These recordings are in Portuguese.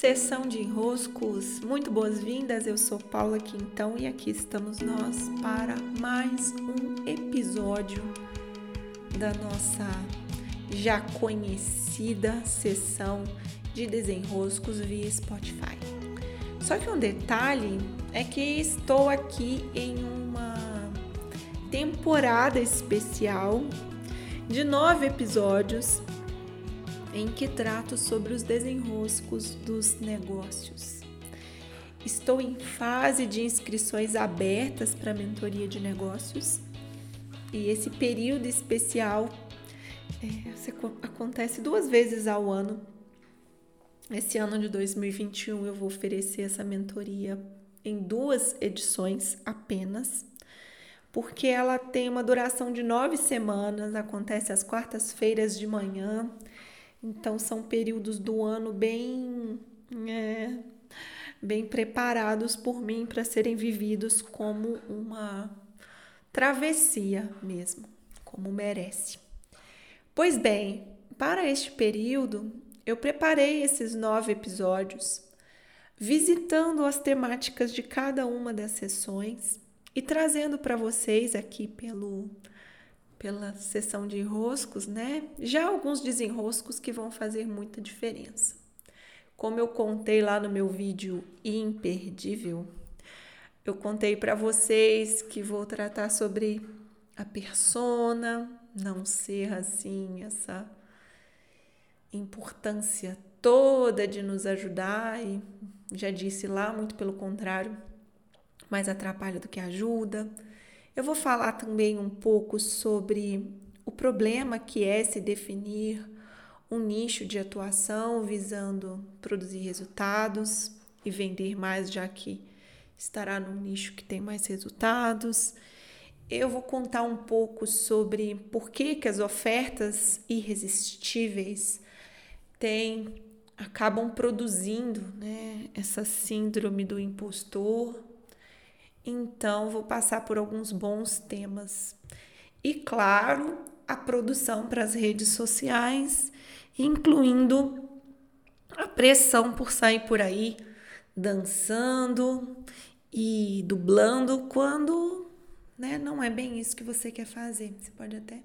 Sessão de enroscos, muito boas-vindas. Eu sou Paula Quintão e aqui estamos nós para mais um episódio da nossa já conhecida sessão de desenroscos via Spotify. Só que um detalhe é que estou aqui em uma temporada especial de nove episódios em que trato sobre os desenroscos dos negócios. Estou em fase de inscrições abertas para a mentoria de negócios e esse período especial é, acontece duas vezes ao ano. Esse ano de 2021 eu vou oferecer essa mentoria em duas edições apenas, porque ela tem uma duração de nove semanas, acontece às quartas-feiras de manhã então são períodos do ano bem é, bem preparados por mim para serem vividos como uma travessia mesmo, como merece. Pois bem, para este período eu preparei esses nove episódios visitando as temáticas de cada uma das sessões e trazendo para vocês aqui pelo pela sessão de enroscos, né? Já alguns desenroscos que vão fazer muita diferença. Como eu contei lá no meu vídeo imperdível, eu contei para vocês que vou tratar sobre a persona, não ser assim essa importância toda de nos ajudar e já disse lá, muito pelo contrário, mais atrapalha do que ajuda eu vou falar também um pouco sobre o problema que é se definir um nicho de atuação visando produzir resultados e vender mais, já que estará num nicho que tem mais resultados. Eu vou contar um pouco sobre por que, que as ofertas irresistíveis têm, acabam produzindo né, essa síndrome do impostor então, vou passar por alguns bons temas. E, claro, a produção para as redes sociais, incluindo a pressão por sair por aí dançando e dublando quando né, não é bem isso que você quer fazer. Você pode até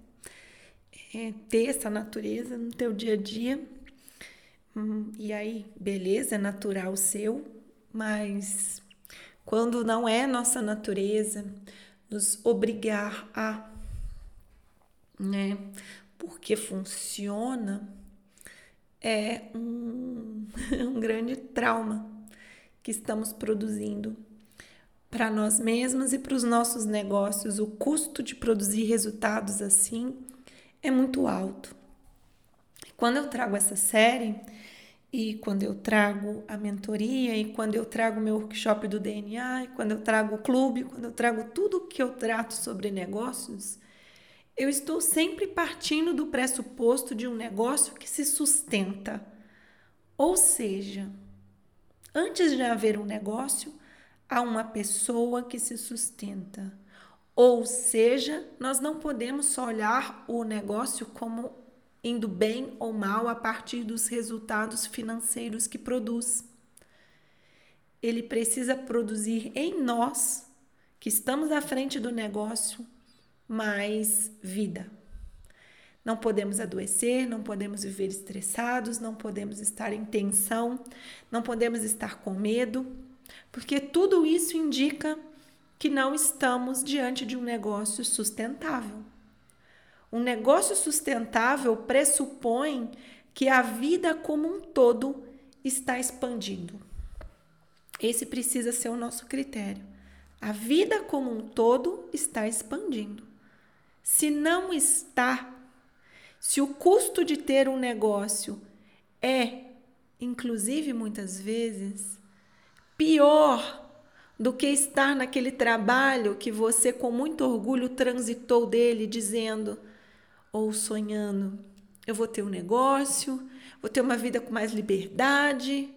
é, ter essa natureza no teu dia a dia. Hum, e aí, beleza, é natural seu, mas quando não é nossa natureza nos obrigar a, né? Porque funciona é um, um grande trauma que estamos produzindo para nós mesmos e para os nossos negócios. O custo de produzir resultados assim é muito alto. Quando eu trago essa série, e quando eu trago a mentoria, e quando eu trago o meu workshop do DNA, e quando eu trago o clube, quando eu trago tudo que eu trato sobre negócios, eu estou sempre partindo do pressuposto de um negócio que se sustenta. Ou seja, antes de haver um negócio, há uma pessoa que se sustenta. Ou seja, nós não podemos só olhar o negócio como indo bem ou mal a partir dos resultados financeiros que produz. Ele precisa produzir em nós, que estamos à frente do negócio, mais vida. Não podemos adoecer, não podemos viver estressados, não podemos estar em tensão, não podemos estar com medo, porque tudo isso indica que não estamos diante de um negócio sustentável. Um negócio sustentável pressupõe que a vida como um todo está expandindo. Esse precisa ser o nosso critério. A vida como um todo está expandindo. Se não está, se o custo de ter um negócio é, inclusive muitas vezes, pior do que estar naquele trabalho que você com muito orgulho transitou dele, dizendo: ou sonhando, eu vou ter um negócio, vou ter uma vida com mais liberdade.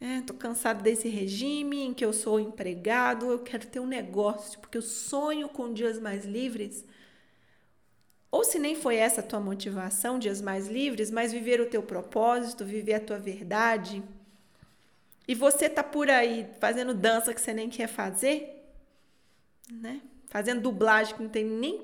Estou é, cansado desse regime em que eu sou empregado, eu quero ter um negócio, porque eu sonho com dias mais livres. Ou se nem foi essa a tua motivação, dias mais livres, mas viver o teu propósito, viver a tua verdade, e você tá por aí fazendo dança que você nem quer fazer, né? Fazendo dublagem que não tem nem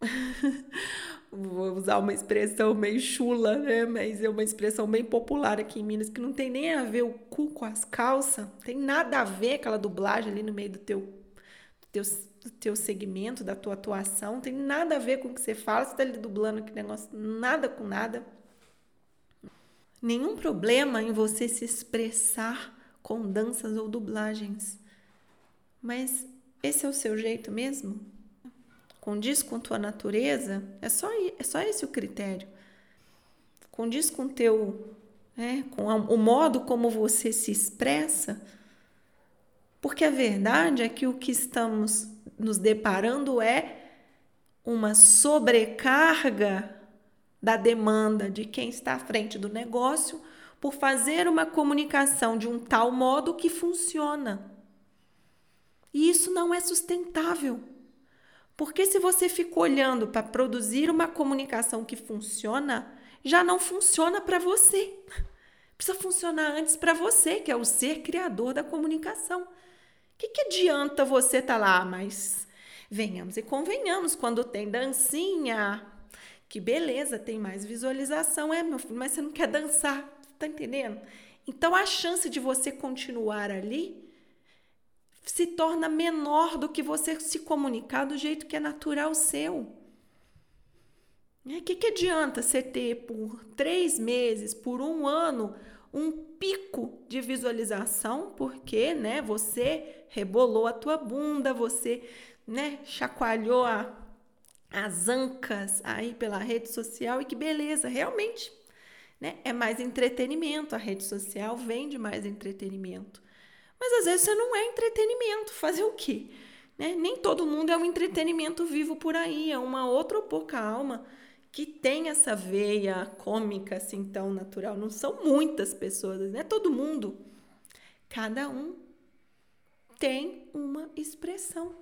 vou usar uma expressão meio chula, né? Mas é uma expressão bem popular aqui em Minas, que não tem nem a ver o cu com as calças, tem nada a ver aquela dublagem ali no meio do teu, do teu, do teu segmento, da tua atuação, tem nada a ver com o que você fala, você tá ali dublando aquele negócio, nada com nada. Nenhum problema em você se expressar com danças ou dublagens. Mas esse é o seu jeito mesmo? Condiz com tua natureza? É só, é só esse o critério. Condiz com teu, né, com o modo como você se expressa? Porque a verdade é que o que estamos nos deparando é uma sobrecarga da demanda de quem está à frente do negócio por fazer uma comunicação de um tal modo que funciona. E isso não é sustentável. Porque se você fica olhando para produzir uma comunicação que funciona, já não funciona para você. Precisa funcionar antes para você, que é o ser criador da comunicação. O que, que adianta você estar tá lá? Mas venhamos e convenhamos, quando tem dancinha, que beleza, tem mais visualização. É, meu filho, mas você não quer dançar, tá entendendo? Então a chance de você continuar ali se torna menor do que você se comunicar do jeito que é natural seu. O é, que, que adianta você ter por três meses, por um ano, um pico de visualização, porque né, você rebolou a tua bunda, você né, chacoalhou a, as ancas aí pela rede social e que beleza, realmente né, é mais entretenimento. A rede social vende mais entretenimento. Mas às vezes você não é entretenimento. Fazer o quê? Né? Nem todo mundo é um entretenimento vivo por aí. É uma outra ou pouca alma que tem essa veia cômica assim tão natural. Não são muitas pessoas, não é todo mundo. Cada um tem uma expressão.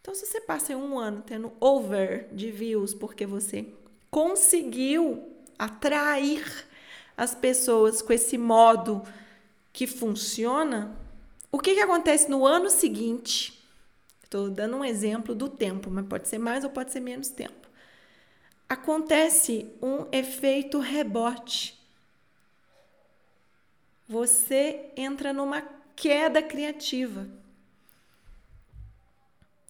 Então, se você passa um ano tendo over de views porque você conseguiu atrair as pessoas com esse modo que funciona, o que, que acontece no ano seguinte? Estou dando um exemplo do tempo, mas pode ser mais ou pode ser menos tempo. Acontece um efeito rebote. Você entra numa queda criativa.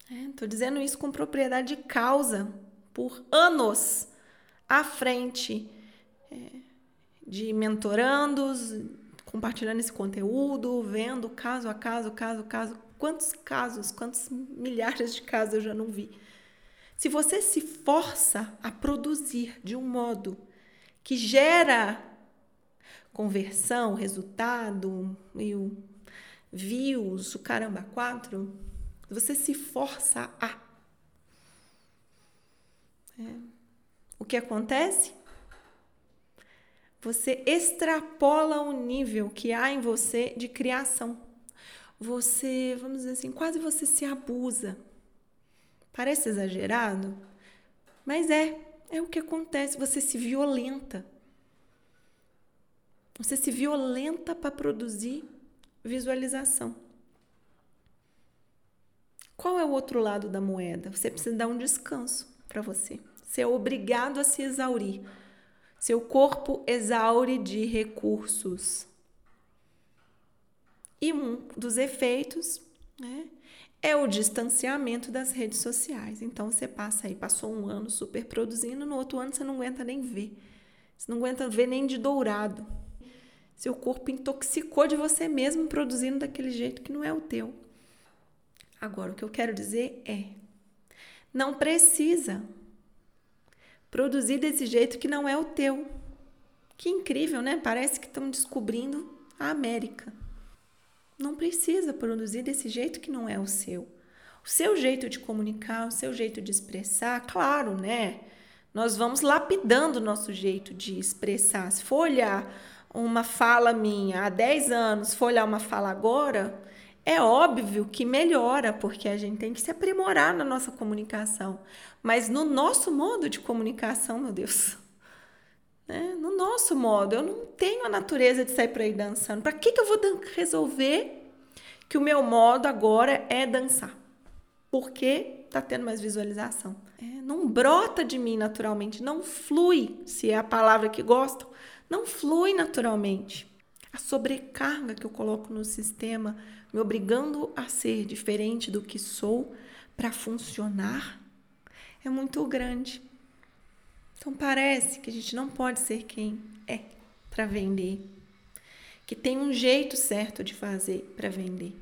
Estou é, dizendo isso com propriedade de causa, por anos à frente é, de mentorandos, compartilhando esse conteúdo, vendo caso a caso, caso a caso. Quantos casos, quantos milhares de casos eu já não vi? Se você se força a produzir de um modo que gera conversão, resultado, e views, o caramba, quatro, você se força a. É. O que acontece? Você extrapola o nível que há em você de criação. Você, vamos dizer assim, quase você se abusa. Parece exagerado, mas é, é o que acontece. Você se violenta. Você se violenta para produzir visualização. Qual é o outro lado da moeda? Você precisa dar um descanso para você. Você é obrigado a se exaurir seu corpo exaure de recursos. E um dos efeitos né, é o distanciamento das redes sociais. Então você passa aí, passou um ano super produzindo, no outro ano você não aguenta nem ver. Você não aguenta ver nem de dourado. Seu corpo intoxicou de você mesmo produzindo daquele jeito que não é o teu. Agora, o que eu quero dizer é: não precisa produzir desse jeito que não é o teu. Que incrível, né? Parece que estão descobrindo a América. Não precisa produzir desse jeito que não é o seu. O seu jeito de comunicar, o seu jeito de expressar, claro, né? Nós vamos lapidando o nosso jeito de expressar. Se for olhar uma fala minha há 10 anos, for olhar uma fala agora, é óbvio que melhora, porque a gente tem que se aprimorar na nossa comunicação. Mas no nosso modo de comunicação, meu Deus, né? no nosso modo. Eu não tenho a natureza de sair por aí dançando. Para que, que eu vou resolver que o meu modo agora é dançar? Porque tá tendo mais visualização. É, não brota de mim naturalmente, não flui, se é a palavra que gostam, não flui naturalmente. A sobrecarga que eu coloco no sistema, me obrigando a ser diferente do que sou para funcionar, é muito grande. Então parece que a gente não pode ser quem é para vender, que tem um jeito certo de fazer para vender.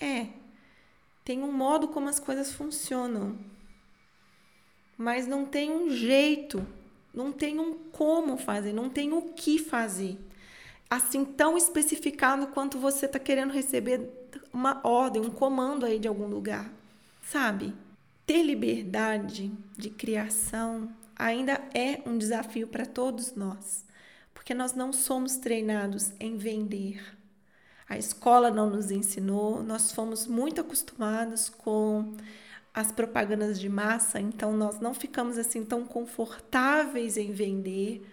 É, tem um modo como as coisas funcionam, mas não tem um jeito, não tem um como fazer, não tem o que fazer. Assim tão especificado quanto você está querendo receber uma ordem, um comando aí de algum lugar, sabe? Ter liberdade de criação ainda é um desafio para todos nós, porque nós não somos treinados em vender. A escola não nos ensinou, nós fomos muito acostumados com as propagandas de massa, então nós não ficamos assim tão confortáveis em vender.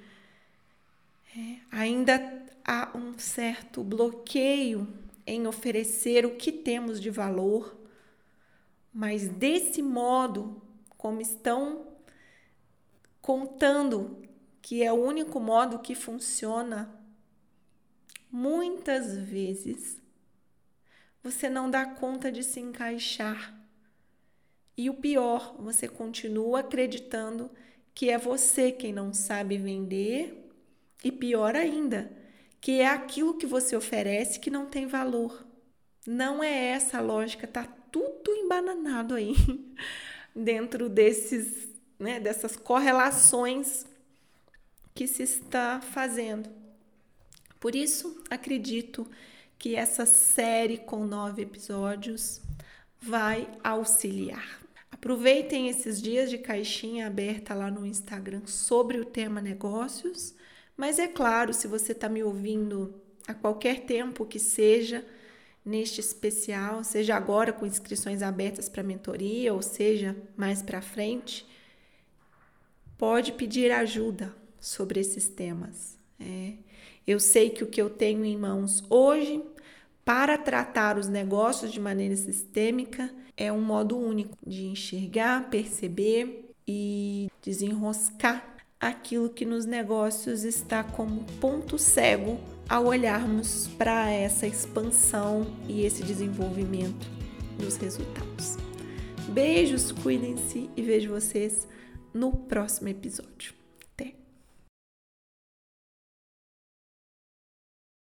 É, ainda há um certo bloqueio em oferecer o que temos de valor, mas desse modo, como estão contando que é o único modo que funciona, muitas vezes você não dá conta de se encaixar. E o pior, você continua acreditando que é você quem não sabe vender, e pior ainda, que é aquilo que você oferece que não tem valor. Não é essa a lógica, tá tudo embananado aí dentro desses né, dessas correlações que se está fazendo. Por isso, acredito que essa série com nove episódios vai auxiliar. Aproveitem esses dias de caixinha aberta lá no Instagram sobre o tema negócios, mas é claro, se você está me ouvindo a qualquer tempo que seja, neste especial, seja agora com inscrições abertas para mentoria, ou seja mais para frente, pode pedir ajuda sobre esses temas. É. Eu sei que o que eu tenho em mãos hoje para tratar os negócios de maneira sistêmica é um modo único de enxergar, perceber e desenroscar aquilo que nos negócios está como ponto cego ao olharmos para essa expansão e esse desenvolvimento dos resultados. Beijos, cuidem-se e vejo vocês no próximo episódio.